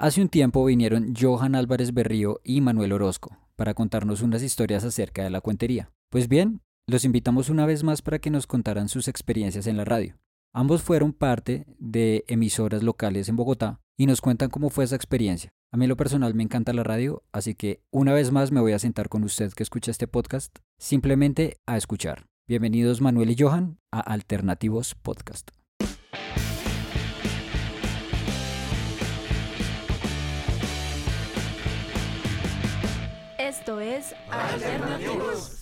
Hace un tiempo vinieron Johan Álvarez Berrío y Manuel Orozco para contarnos unas historias acerca de la cuentería. Pues bien, los invitamos una vez más para que nos contaran sus experiencias en la radio. Ambos fueron parte de emisoras locales en Bogotá y nos cuentan cómo fue esa experiencia. A mí en lo personal me encanta la radio, así que una vez más me voy a sentar con usted que escucha este podcast, simplemente a escuchar. Bienvenidos Manuel y Johan a Alternativos Podcast. Esto es Alternativos.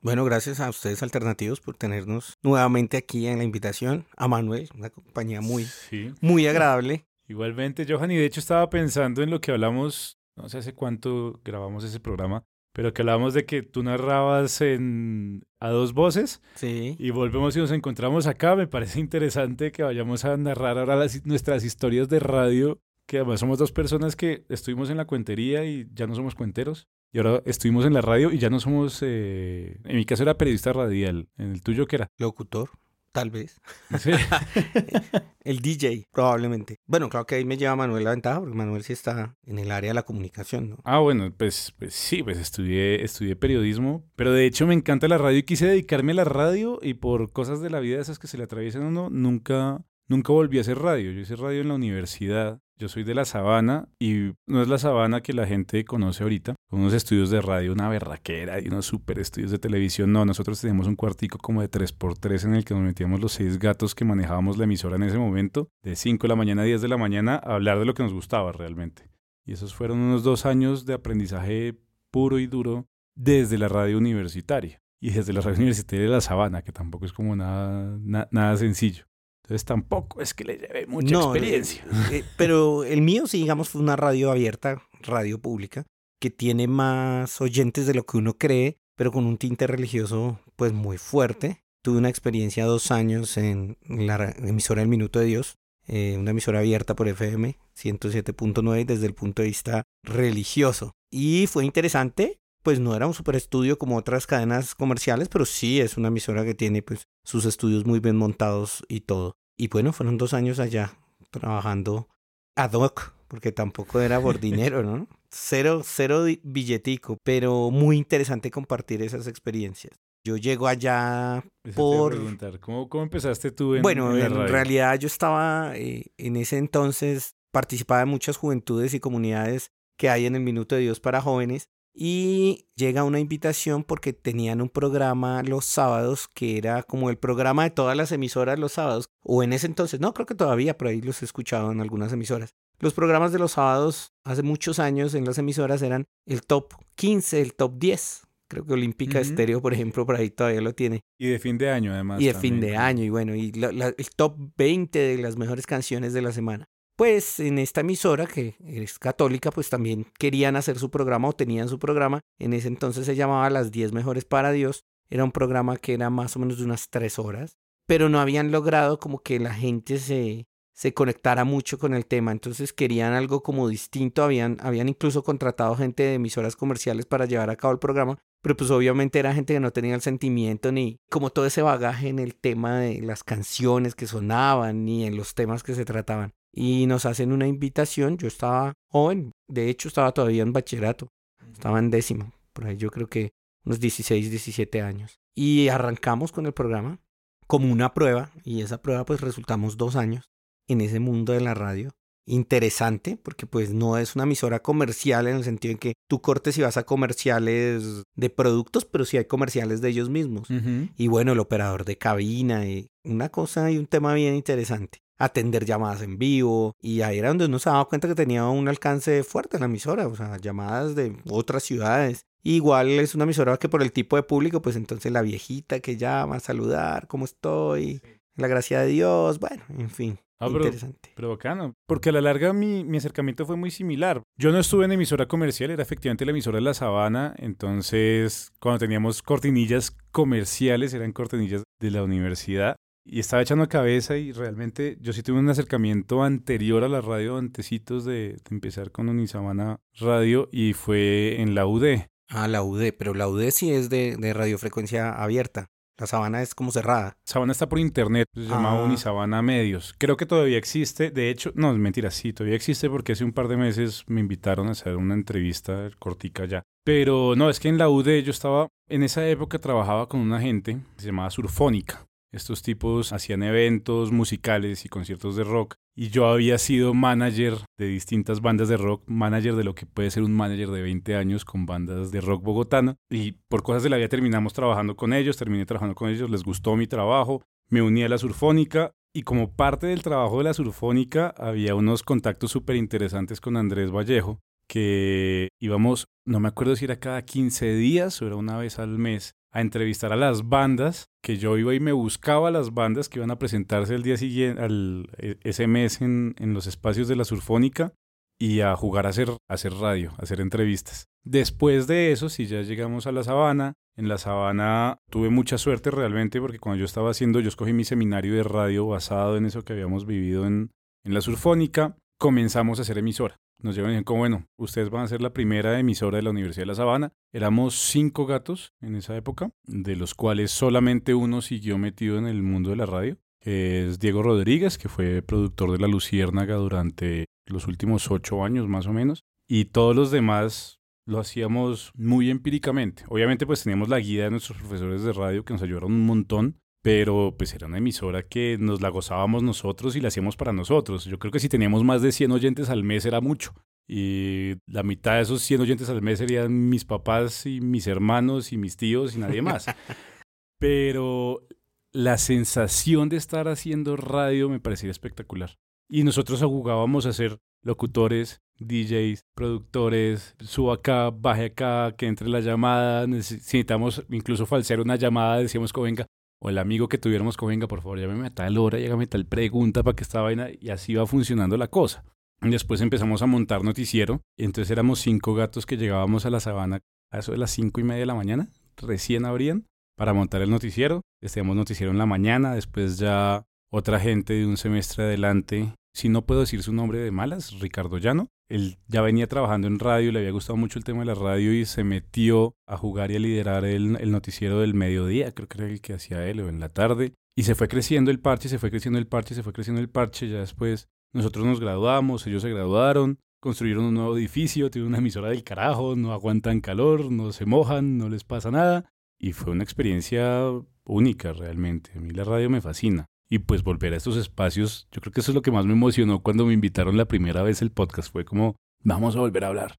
Bueno, gracias a ustedes Alternativos por tenernos nuevamente aquí en la invitación. A Manuel, una compañía muy, Sí. muy agradable. Igualmente, Johan, y de hecho estaba pensando en lo que hablamos, no sé hace cuánto grabamos ese programa, pero que hablábamos de que tú narrabas en a dos voces Sí. y volvemos y nos encontramos acá. Me parece interesante que vayamos a narrar ahora las- nuestras historias de radio, que además somos dos personas que estuvimos en la cuentería y ya no somos cuenteros. Y ahora estuvimos en la radio y ya no somos, eh, en mi caso era periodista radial, en el tuyo que era. Locutor, tal vez. Sí. El DJ, probablemente. Bueno, claro que ahí me lleva Manuel la ventaja, porque Manuel sí está en el área de la comunicación, ¿no? Ah, bueno, pues, pues sí, pues estudié, estudié periodismo, pero de hecho me encanta la radio y quise dedicarme a la radio y por cosas de la vida esas que se le atraviesan a uno, nunca, nunca volví a hacer radio. Yo hice radio en la universidad. Yo soy de la sabana y no es la sabana que la gente conoce ahorita, con unos estudios de radio, una berraquera y unos super estudios de televisión. No, nosotros teníamos un cuartico como de 3x3 en el que nos metíamos los seis gatos que manejábamos la emisora en ese momento, de 5 de la mañana a 10 de la mañana, a hablar de lo que nos gustaba realmente. Y esos fueron unos dos años de aprendizaje puro y duro desde la radio universitaria. Y desde la radio universitaria de La Sabana, que tampoco es como nada, na- nada sencillo. Entonces tampoco es que le lleve mucha No, experiencia. eh, eh, pero el mío, sí, digamos, fue una radio abierta, radio pública, que tiene más oyentes de lo que uno cree, pero con un tinte religioso, pues muy fuerte. Tuve una experiencia dos años en la ra- emisora El Minuto de Dios, eh, una emisora abierta por FM 107.9 desde el punto de vista religioso. Y fue interesante, pues no era un super estudio como otras cadenas comerciales, pero sí es una emisora que tiene pues sus estudios muy bien montados y todo. Y bueno, fueron dos años allá trabajando ad hoc, porque tampoco era por dinero, ¿no? Cero, cero billetico, pero muy interesante compartir esas experiencias. Yo llego allá Eso te iba a por... preguntar, ¿cómo, cómo empezaste tú en, Bueno, en la en radio? realidad yo estaba eh, en ese entonces, participaba en muchas juventudes y comunidades que hay en el Minuto de Dios para jóvenes y llega una invitación porque tenían un programa los sábados que era como el programa de todas las emisoras los sábados, o en ese entonces, no creo que todavía, por ahí los he escuchado en algunas emisoras. Los programas de los sábados hace muchos años en las emisoras eran el top 15, el top 10. Creo que Olímpica Ujú. Estéreo, por ejemplo, por ahí todavía lo tiene Y de fin de año, además. y de fin de año y bueno y la- la- el top 20 de las mejores canciones de la semana pues en esta emisora que es católica pues también querían hacer su programa o tenían su programa. En ese entonces se llamaba las 10 mejores para Dios. Era un programa que era más o menos de unas tres horas pero no habían logrado como que la gente se se conectara mucho con el tema. Entonces querían algo como distinto. Habían habían incluso contratado gente de emisoras comerciales para llevar a cabo el programa pero pues obviamente era gente que no tenía el sentimiento ni como todo ese bagaje en el tema de las canciones que sonaban ni en los temas que se trataban. Y nos hacen una invitación, yo estaba joven, de hecho estaba todavía en bachillerato, estaba en décimo, por ahí yo creo que unos 16, 17 años. Y arrancamos con el programa como una prueba y esa prueba pues resultamos dos años en ese mundo de la radio interesante porque pues no es una emisora comercial en el sentido en que tú cortes y vas a comerciales de productos, pero sí hay comerciales de ellos mismos. Y bueno, el operador de cabina, y una cosa y un tema bien interesante. Atender llamadas en vivo. Y ahí era donde uno se daba cuenta que tenía un alcance fuerte la emisora. O sea, llamadas de otras ciudades. Igual es una emisora que por el tipo de público, pues entonces la viejita que llama a saludar, ¿cómo estoy? La gracia de Dios. Bueno, en fin. Ah, pero- interesante. Pero bacano, porque a la larga mi, mi acercamiento fue muy similar. Yo no estuve en emisora comercial, era efectivamente la emisora de La Sabana, entonces cuando teníamos cortinillas comerciales, eran cortinillas de la universidad, y estaba echando cabeza y realmente yo sí tuve un acercamiento anterior a la radio, antecitos de, de empezar con Unisabana Radio, y fue en la UD. Ah, la UD, pero la UD sí es de, de radiofrecuencia abierta. La sabana es como cerrada. Sabana está por internet, se llama Ah. Unisabana Medios. Creo que todavía existe. De hecho, no, es mentira, sí, todavía existe porque hace un par de meses me invitaron a hacer una entrevista cortica ya. Pero no, es que en la UD yo estaba, en esa época trabajaba con una gente que se llamaba Surfónica. Estos tipos hacían eventos musicales y conciertos de rock. Y yo había sido manager de distintas bandas de rock, manager de lo que puede ser un manager de 20 años con bandas de rock bogotana. Y por cosas de la vida terminamos trabajando con ellos, terminé trabajando con ellos, les gustó mi trabajo, me uní a la Surfónica. Y como parte del trabajo de la Surfónica había unos contactos súper interesantes con Andrés Vallejo, que íbamos, no me acuerdo si era cada 15 días o era una vez al mes, a entrevistar a las bandas, que yo iba y me buscaba las bandas que iban a presentarse el día siguiente, al, e- ese mes en, en los espacios de la Surfónica y a jugar a hacer, hacer radio, a hacer entrevistas. Después de eso, si ya llegamos a la sabana, en la sabana tuve mucha suerte realmente porque cuando yo estaba haciendo, yo escogí mi seminario de radio basado en eso que habíamos vivido en, en la Surfónica, comenzamos a hacer emisora. Nos llevan y dijeron como, bueno, ustedes van a ser la primera emisora de la Universidad de La Sabana. Éramos cinco gatos en esa época, de los cuales solamente uno siguió metido en el mundo de la radio, es Diego Rodríguez, que fue productor de La Luciérnaga durante los últimos ocho años más o menos. Y todos los demás lo hacíamos muy empíricamente. Obviamente pues teníamos la guía de nuestros profesores de radio que nos ayudaron un montón, pero pues era una emisora que nos la gozábamos nosotros y la hacíamos para nosotros. Yo creo que si teníamos más de 100 oyentes al mes era mucho. Y la mitad de esos 100 oyentes al mes serían mis papás y mis hermanos y mis tíos y nadie más. Pero la sensación de estar haciendo radio me parecía espectacular. Y nosotros jugábamos a ser locutores, DJs, productores, suba acá, baje acá, que entre la llamada, necesitamos incluso falsear una llamada, decíamos que venga, o el amigo que tuviéramos que venga, por favor, llámeme tal hora, llámame a tal pregunta para que esta vaina, y así va funcionando la cosa. Después empezamos a montar noticiero, y entonces éramos cinco gatos que llegábamos a la sabana a eso de las cinco y media de la mañana, recién abrían, para montar el noticiero. Estábamos noticiero en la mañana, después ya otra gente de un semestre adelante, si no puedo decir su nombre de malas, Ricardo Llano. Él ya venía trabajando en radio, le había gustado mucho el tema de la radio y se metió a jugar y a liderar el, el noticiero del mediodía, creo que era el que hacía él, o en la tarde. Y se fue creciendo el parche, se fue creciendo el parche, se fue creciendo el parche. Ya después nosotros nos graduamos, ellos se graduaron, construyeron un nuevo edificio, tienen una emisora del carajo, no aguantan calor, no se mojan, no les pasa nada. Y fue una experiencia única realmente. A mí la radio me fascina. Y pues volver a estos espacios, yo creo que eso es lo que más me emocionó cuando me invitaron la primera vez el podcast. Fue como, vamos a volver a hablar.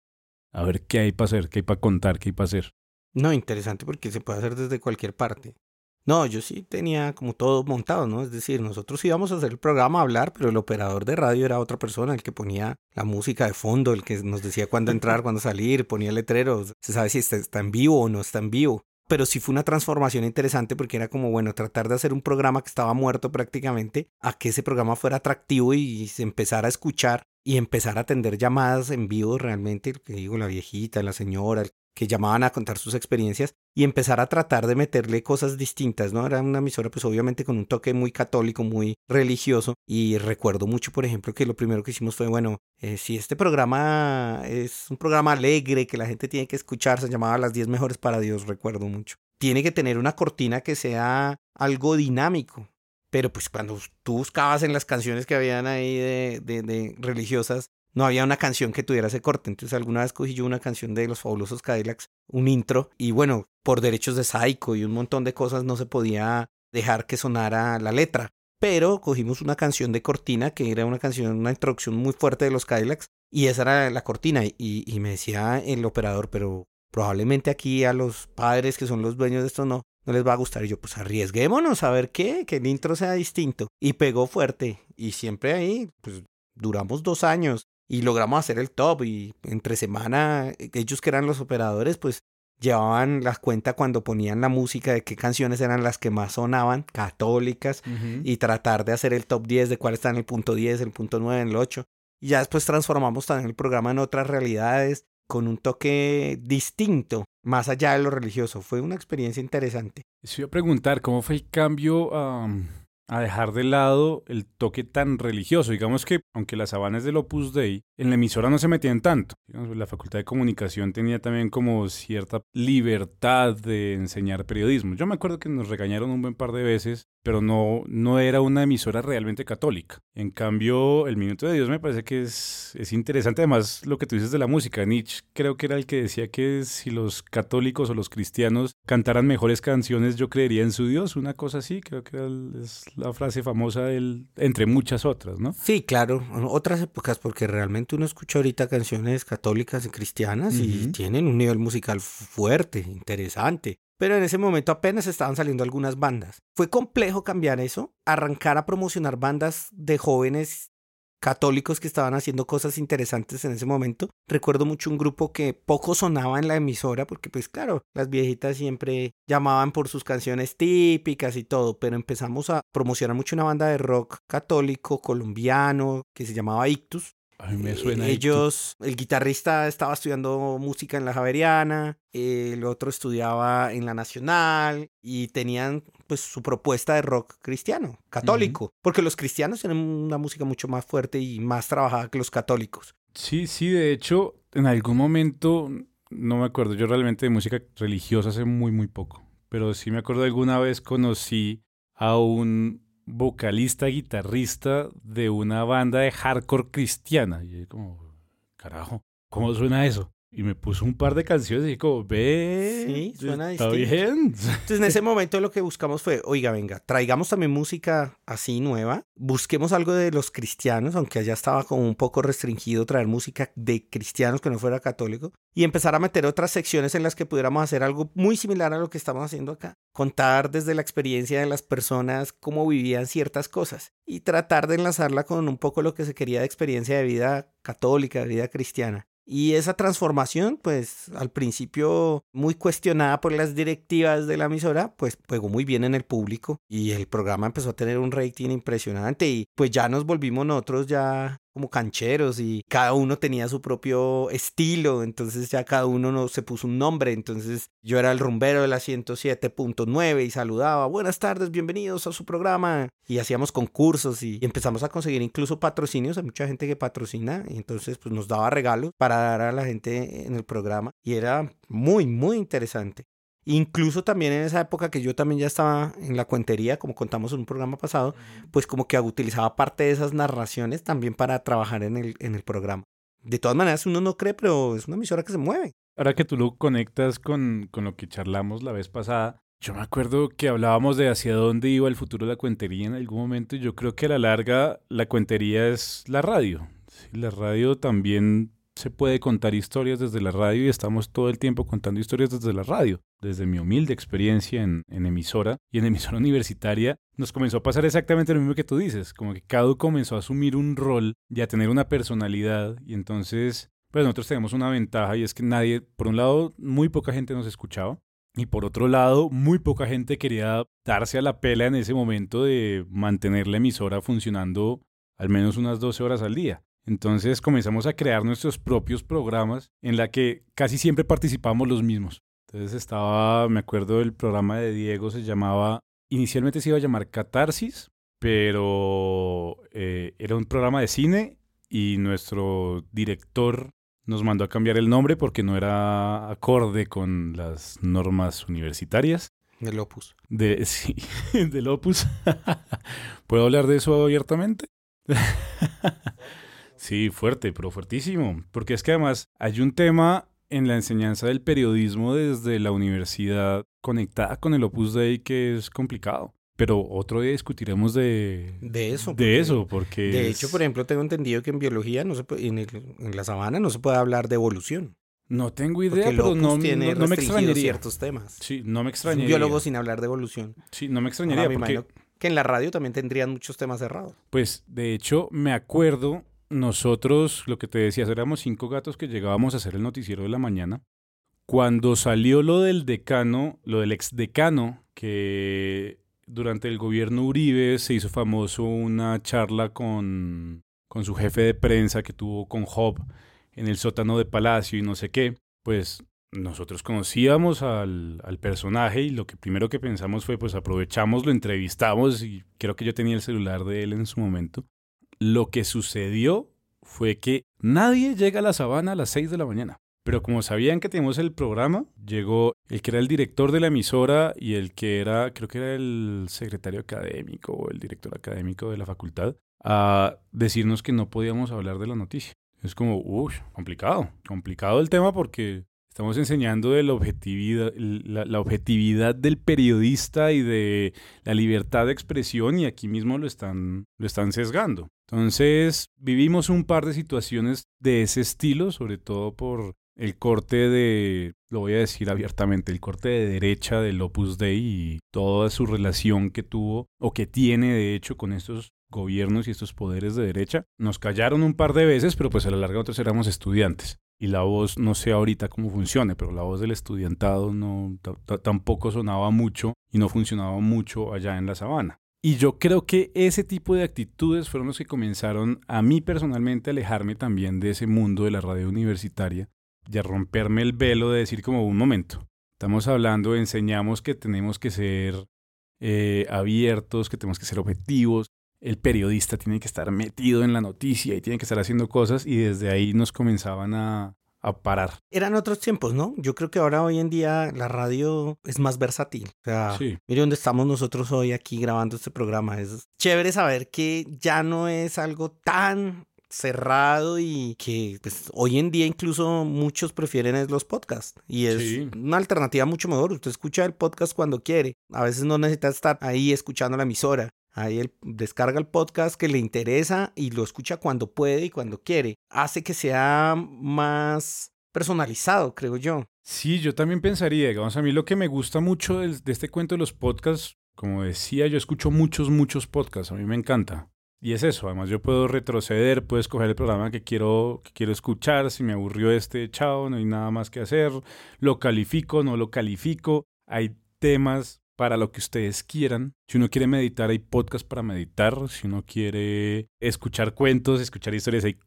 A ver qué hay para hacer, qué hay para contar, qué hay para hacer. No, interesante porque se puede hacer desde cualquier parte. No, yo sí tenía como todo montado, ¿no? Es decir, nosotros íbamos a hacer el programa a hablar, pero el operador de radio era otra persona, el que ponía la música de fondo, el que nos decía cuándo entrar, cuándo salir, ponía letreros, se sabe si está, está en vivo o no está en vivo pero sí fue una transformación interesante porque era como, bueno, tratar de hacer un programa que estaba muerto prácticamente, a que ese programa fuera atractivo y se empezara a escuchar y empezar a atender llamadas en vivo realmente, que digo, la viejita, la señora, que llamaban a contar sus experiencias y empezar a tratar de meterle cosas distintas, ¿no? Era una emisora pues obviamente con un toque muy católico, muy religioso y recuerdo mucho, por ejemplo, que lo primero que hicimos fue, bueno, eh, si este programa es un programa alegre que la gente tiene que escuchar, se llamaba Las 10 mejores para Dios, recuerdo mucho. Tiene que tener una cortina que sea algo dinámico. Pero pues cuando tú buscabas en las canciones que habían ahí de, de, de religiosas, no había una canción que tuviera ese corte. Entonces alguna vez cogí yo una canción de los fabulosos Cadillacs, un intro, y bueno, por derechos de Psycho y un montón de cosas no se podía dejar que sonara la letra. Pero cogimos una canción de cortina, que era una canción, una introducción muy fuerte de los Cadillacs, y esa era la cortina. Y, y me decía el operador, pero probablemente aquí a los padres que son los dueños de esto no, no les va a gustar. Y yo, pues arriesguémonos a ver qué, que el intro sea distinto. Y pegó fuerte. Y siempre ahí, pues duramos dos años y logramos hacer el top y entre semana ellos que eran los operadores pues llevaban la cuenta cuando ponían la música de qué canciones eran las que más sonaban, católicas, uh -huh. y tratar de hacer el top 10 de cuál está en el punto 10, el punto 9, el 8. Y ya después transformamos también el programa en otras realidades con un toque distinto, más allá de lo religioso. Fue una experiencia interesante. Les iba a preguntar, ¿cómo fue el cambio a, a dejar de lado el toque tan religioso. Digamos que, aunque las sabanas del Opus Dei, en la emisora no se metían tanto. la Facultad de Comunicación tenía también como cierta libertad de enseñar periodismo. Yo me acuerdo que nos regañaron un buen par de veces, pero no, no era una emisora realmente católica. En cambio, el Minuto de Dios me parece que es, es interesante. Además, lo que tú dices de la música. Nietzsche creo que era el que decía que si los católicos o los cristianos cantaran mejores canciones, yo creería en su Dios. Una cosa así, creo que es la frase famosa del, entre muchas otras, ¿no? Sí, claro, otras épocas, porque realmente uno escucha ahorita canciones católicas y cristianas y tienen un nivel musical fuerte, interesante. Pero en ese momento apenas estaban saliendo algunas bandas. Fue complejo cambiar eso, arrancar a promocionar bandas de jóvenes católicos que estaban haciendo cosas interesantes en ese momento. Recuerdo mucho un grupo que poco sonaba en la emisora porque pues claro, las viejitas siempre llamaban por sus canciones típicas y todo, pero empezamos a promocionar mucho una banda de rock católico colombiano que se llamaba Ictus a mí me suena. Ellos, el guitarrista estaba estudiando música en la Javeriana, el otro estudiaba en la Nacional y tenían pues su propuesta de rock cristiano, católico, porque los cristianos tienen una música mucho más fuerte y más trabajada que los católicos. Sí, sí, de hecho, en algún momento, no me acuerdo, yo realmente de música religiosa hace muy, muy poco, pero sí me acuerdo alguna vez conocí a un vocalista, guitarrista de una banda de hardcore cristiana. Y yo como, carajo, ¿cómo suena eso? Y me puso un par de canciones y como, ve, sí, suena está bien. Entonces en ese momento lo que buscamos fue, oiga, venga, traigamos también música así nueva, busquemos algo de los cristianos, aunque allá estaba como un poco restringido traer música de cristianos que no fuera católico, y empezar a meter otras secciones en las que pudiéramos hacer algo muy similar a lo que estamos haciendo acá. Contar desde la experiencia de las personas cómo vivían ciertas cosas y tratar de enlazarla con un poco lo que se quería de experiencia de vida católica, de vida cristiana. Y esa transformación, pues al principio muy cuestionada por las directivas de la emisora, pues pegó muy bien en el público y el programa empezó a tener un rating impresionante y pues ya nos volvimos nosotros ya como cancheros y cada uno tenía su propio estilo, entonces ya cada uno no, se puso un nombre, entonces yo era el rumbero de la 107.9 y saludaba, buenas tardes, bienvenidos a su programa y hacíamos concursos y empezamos a conseguir incluso patrocinios, hay mucha gente que patrocina y entonces pues nos daba regalos para dar a la gente en el programa y era muy, muy interesante. Incluso también en esa época que yo también ya estaba en la cuentería, como contamos en un programa pasado, pues como que utilizaba parte de esas narraciones también para trabajar en el, en el programa. De todas maneras, uno no cree, pero es una emisora que se mueve. Ahora que tú lo conectas con, con lo que charlamos la vez pasada, yo me acuerdo que hablábamos de hacia dónde iba el futuro de la cuentería en algún momento y yo creo que a la larga la cuentería es la radio. la radio también se puede contar historias desde la radio y estamos todo el tiempo contando historias desde la radio. Desde mi humilde experiencia en, emisora y en emisora universitaria, nos comenzó a pasar exactamente lo mismo que tú dices, como que cada uno comenzó a asumir un rol y a tener una personalidad y entonces, pues nosotros tenemos una ventaja y es que nadie, por un lado, muy poca gente nos escuchaba y por otro lado, muy poca gente quería darse a la pela en ese momento de mantener la emisora funcionando al menos unas 12 horas al día. Entonces comenzamos a crear nuestros propios programas en la que casi siempre participamos los mismos. Entonces estaba, me acuerdo del programa de Diego, se llamaba, inicialmente se iba a llamar Catarsis, pero eh, era un programa de cine y nuestro director nos mandó a cambiar el nombre porque no era acorde con las normas universitarias. Del Opus. De, sí, del Opus. ¿Puedo hablar de eso abiertamente? Sí, fuerte, pero fuertísimo. Porque es que además hay un tema en la enseñanza del periodismo desde la universidad conectada con el Opus Dei que es complicado. Pero otro día discutiremos de, de eso. de eso, porque... De hecho, por ejemplo, tengo entendido que en biología, no se en, la sabana, no se puede hablar de evolución. No tengo idea, pero no, tiene no, me extrañaría. ciertos temas. Sí, no me extrañaría. un biólogo sin hablar de evolución. Sí, no me extrañaría. porque... que en la radio también tendrían muchos temas cerrados. Pues, de hecho, me acuerdo nosotros, lo que te decía, éramos cinco gatos que llegábamos a hacer el noticiero de la mañana. Cuando salió lo del decano, lo del exdecano, que durante el gobierno Uribe se hizo famoso una charla con, con su jefe de prensa que tuvo con Job en el sótano de Palacio y no sé qué, pues nosotros conocíamos al, al, personaje y lo que primero que pensamos fue, pues aprovechamos, lo entrevistamos y creo que yo tenía el celular de él en su momento. Lo que sucedió fue que nadie llega a la sabana a las 6 de la mañana. Pero como sabían que teníamos el programa, llegó el que era el director de la emisora y el que era, creo que era el secretario académico o el director académico de la facultad, a decirnos que no podíamos hablar de la noticia. Es como, uff, complicado, complicado el tema porque estamos enseñando de la objetividad, la, objetividad del periodista y de la libertad de expresión y aquí mismo lo están, lo están sesgando. Entonces, vivimos un par de situaciones de ese estilo, sobre todo por el corte de, lo voy a decir abiertamente, el corte de derecha del Opus Dei y toda su relación que tuvo o que tiene de hecho con estos gobiernos y estos poderes de derecha. Nos callaron un par de veces, pero pues a la larga nosotros éramos estudiantes. Y la voz, no sé ahorita cómo funcione, pero la voz del estudiantado no tampoco sonaba mucho y no funcionaba mucho allá en la sabana. Y yo creo que ese tipo de actitudes fueron los que comenzaron a mí personalmente a alejarme también de ese mundo de la radio universitaria y a romperme el velo de decir como un momento. Estamos hablando, enseñamos que tenemos que ser eh, abiertos, que tenemos que ser objetivos, el periodista tiene que estar metido en la noticia y tiene que estar haciendo cosas y desde ahí nos comenzaban a, parar. Eran otros tiempos, ¿no? Yo creo que ahora hoy en día la radio es más versátil. O sea, mire dónde estamos nosotros hoy aquí grabando este programa. Es chévere saber que ya no es algo tan cerrado y que pues, hoy en día incluso muchos prefieren los podcasts y es una alternativa mucho mejor. Usted escucha el podcast cuando quiere. A veces no necesita estar ahí escuchando la emisora. Ahí él descarga el podcast que le interesa y lo escucha cuando puede y cuando quiere. Hace que sea más personalizado, creo yo. Sí, yo también pensaría, digamos, a mí lo que me gusta mucho de, este cuento de los podcasts, como decía, yo escucho muchos, muchos podcasts, a mí me encanta. Y es eso, además yo puedo retroceder, puedo escoger el programa que quiero, que quiero escuchar, si me aburrió este chao, no hay nada más que hacer, lo califico, no lo califico, hay temas para lo que ustedes quieran. Si uno quiere meditar, hay podcast para meditar. Si uno quiere escuchar cuentos, escuchar historias, hay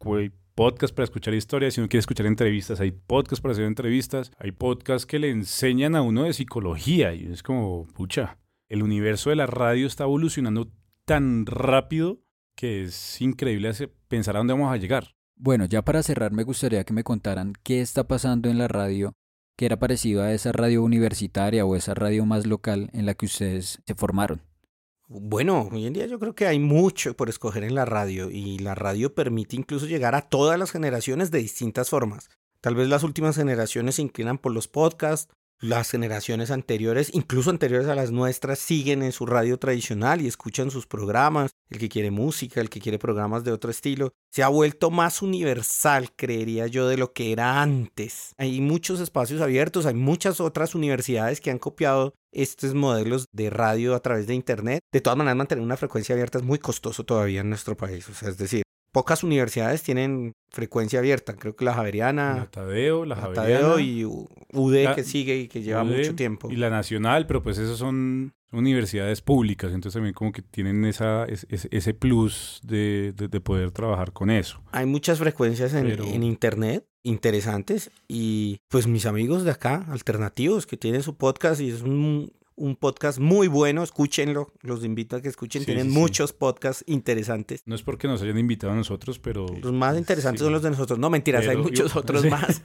podcast para escuchar historias. Si uno quiere escuchar entrevistas, hay podcast para hacer entrevistas. Hay podcasts que le enseñan a uno de psicología. Y es como, pucha, el universo de la radio está evolucionando tan rápido que es increíble pensar a dónde vamos a llegar. Bueno, ya para cerrar me gustaría que me contaran qué está pasando en la radio que era parecido a esa radio universitaria o esa radio más local en la que ustedes se formaron? Bueno, hoy en día yo creo que hay mucho por escoger en la radio y la radio permite incluso llegar a todas las generaciones de distintas formas. Tal vez las últimas generaciones se inclinan por los podcasts, las generaciones anteriores, incluso anteriores a las nuestras, siguen en su radio tradicional y escuchan sus programas. El que quiere música, el que quiere programas de otro estilo. Se ha vuelto más universal, creería yo, de lo que era antes. Hay muchos espacios abiertos, hay muchas otras universidades que han copiado estos modelos de radio a través de Internet. De todas maneras, mantener una frecuencia abierta es muy costoso todavía en nuestro país. O sea, es decir, pocas universidades tienen frecuencia abierta. Creo que la Javeriana. La Tadeo, la, Javeriana. y UD que sigue y que lleva mucho tiempo. Y la Nacional, pero pues esos son universidades públicas, entonces también como que tienen esa, ese, plus de, poder trabajar con eso. Hay muchas frecuencias en, en internet interesantes y pues mis amigos de acá, alternativos, que tienen su podcast y es un un podcast muy bueno, escúchenlo, los invito a que escuchen, tienen muchos podcasts interesantes. No es porque nos hayan invitado a nosotros, pero... Los más interesantes son los de nosotros, no mentiras, hay muchos otros más,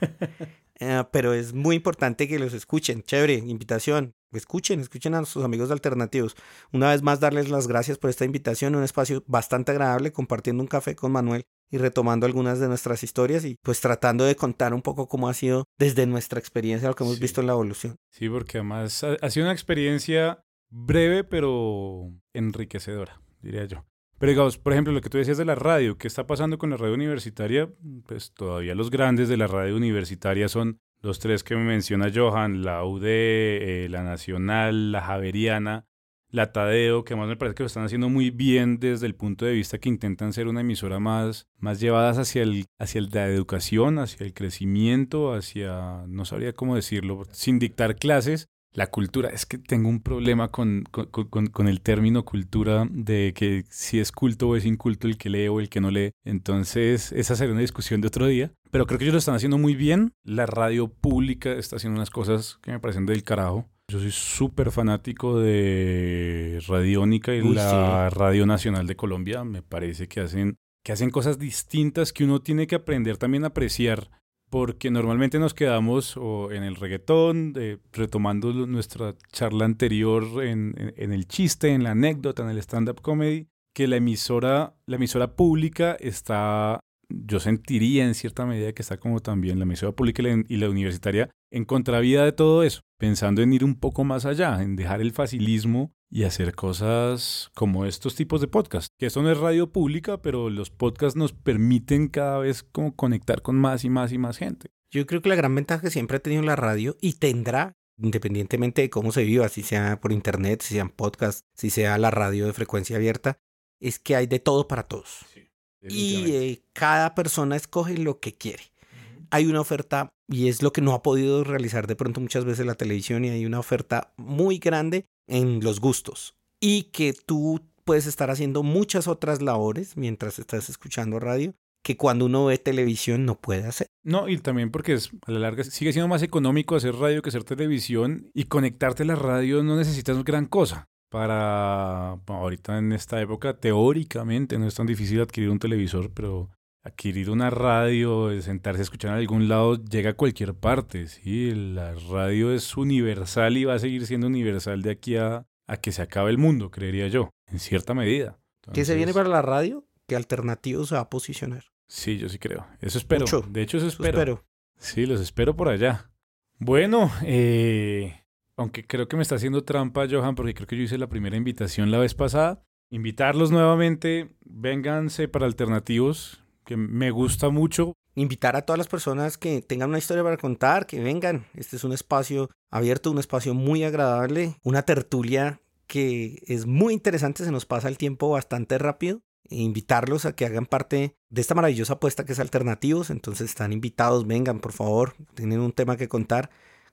eh, pero es muy importante que los escuchen, chévere, invitación, escuchen, escuchen a sus amigos alternativos. Una vez más darles las gracias por esta invitación, un espacio bastante agradable, compartiendo un café con Manuel y retomando algunas de nuestras historias y pues tratando de contar un poco cómo ha sido desde nuestra experiencia lo que hemos visto en la evolución. Sí, porque además ha, sido una experiencia breve pero enriquecedora, diría yo. Pero digamos, por ejemplo, lo que tú decías de la radio, ¿qué está pasando con la radio universitaria? Pues todavía los grandes de la radio universitaria son los tres que me menciona Johan, la UD, eh, la Nacional, la Javeriana, la Tadeo, que más me parece que lo están haciendo muy bien desde el punto de vista que intentan ser una emisora más, más llevadas hacia, el, hacia la educación, hacia el crecimiento, hacia, no sabría cómo decirlo, sin dictar clases, La cultura, es que tengo un problema con, con, con, con, el término cultura de que si es culto o es inculto el que lee o el que no lee. Entonces, esa será una discusión de otro día. Pero creo que ellos lo están haciendo muy bien. La radio pública está haciendo unas cosas que me parecen del carajo. Yo soy súper fanático de Radiónica y Uy, la Radio Nacional de Colombia. Me parece que hacen, que hacen cosas distintas que uno tiene que aprender también a apreciar porque normalmente nos quedamos en el reggaetón, eh, retomando nuestra charla anterior en, el chiste, en la anécdota, en el stand-up comedy, que la emisora, la emisora pública está, yo sentiría en cierta medida que está como también la emisora pública y la, y la universitaria en contravía de todo eso, pensando en ir un poco más allá, en dejar el facilismo y hacer cosas como estos tipos de podcasts. Que esto no es radio pública, pero los podcasts nos permiten cada vez como conectar con más y más y más gente. Yo creo que la gran ventaja que siempre ha tenido la radio y tendrá, independientemente de cómo se viva, si sea por internet, si sean podcasts, si sea la radio de frecuencia abierta, es que hay de todo para todos. Sí, y eh, cada persona escoge lo que quiere. Hay una oferta y es lo que no ha podido realizar de pronto muchas veces la televisión y hay una oferta muy grande en los gustos y que tú puedes estar haciendo muchas otras labores mientras estás escuchando radio que cuando uno ve televisión no puede hacer. No, y también porque es, a la larga sigue siendo más económico hacer radio que hacer televisión y conectarte a la radio no necesitas gran cosa. Para bueno, ahorita en esta época, teóricamente no es tan difícil adquirir un televisor, pero adquirir una radio, sentarse a escuchar en algún lado, llega a cualquier parte. ¿sí? La radio es universal y va a seguir siendo universal de aquí a, a que se acabe el mundo, creería yo, en cierta medida. Entonces, ¿Qué se viene para la radio? ¿Qué alternativo se va a posicionar? Sí, yo sí creo. Eso espero. Mucho. De hecho, eso espero. Eso espero. Sí, los espero por allá. Bueno, eh, aunque creo que me está haciendo trampa, Johan, porque creo que yo hice la primera invitación la vez pasada. Invitarlos nuevamente, vénganse para alternativos, me gusta mucho. Invitar a todas las personas que tengan una historia para contar, que vengan. Este es un espacio abierto, un espacio muy agradable, una tertulia que es muy interesante, se nos pasa el tiempo bastante rápido. E invitarlos a que hagan parte de esta maravillosa apuesta que es Alternativos. Entonces están invitados, vengan por favor, tienen un tema que contar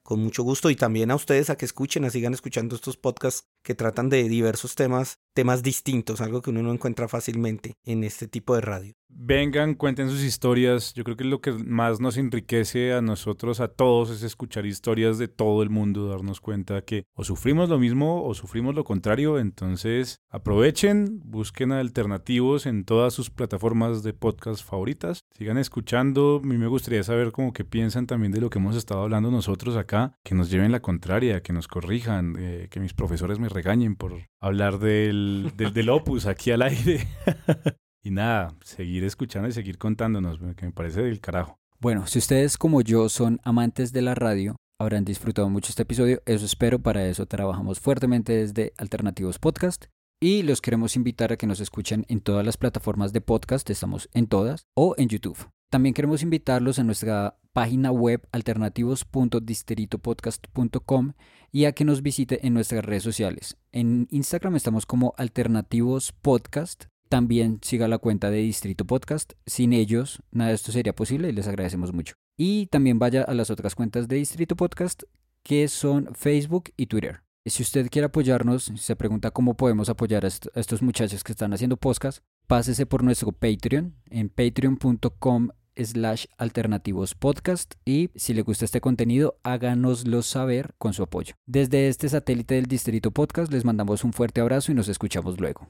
con mucho gusto y también a ustedes a que escuchen, a sigan escuchando estos podcasts que tratan de diversos temas, temas distintos, algo que uno no encuentra fácilmente en este tipo de radio. Vengan, cuenten sus historias. Yo creo que lo que más nos enriquece a nosotros, a todos, es escuchar historias de todo el mundo, darnos cuenta que o sufrimos lo mismo o sufrimos lo contrario. Entonces, aprovechen, busquen alternativos en todas sus plataformas de podcast favoritas. Sigan escuchando. A mí me gustaría saber cómo que piensan también de lo que hemos estado hablando nosotros acá, que nos lleven la contraria, que nos corrijan, eh, que mis profesores me regañen por hablar del, del, del opus aquí al aire. Y nada, seguir escuchando y seguir contándonos, que me parece del carajo. Bueno, si ustedes como yo son amantes de la radio, habrán disfrutado mucho este episodio. Eso espero, para eso trabajamos fuertemente desde Alternativos Podcast. Y los queremos invitar a que nos escuchen en todas las plataformas de podcast, estamos en todas, o en YouTube. También queremos invitarlos a nuestra página web alternativos.disteritopodcast.com y a que nos visite en nuestras redes sociales. En Instagram estamos como Alternativos Podcast también siga la cuenta de Distrito Podcast. Sin ellos, nada de esto sería posible y les agradecemos mucho. Y también vaya a las otras cuentas de Distrito Podcast, que son Facebook y Twitter. Si usted quiere apoyarnos, se pregunta cómo podemos apoyar a estos muchachos que están haciendo podcast, pásese por nuestro Patreon en patreon.com slash alternativos podcast y si le gusta este contenido háganoslo saber con su apoyo. Desde este satélite del Distrito Podcast les mandamos un fuerte abrazo y nos escuchamos luego.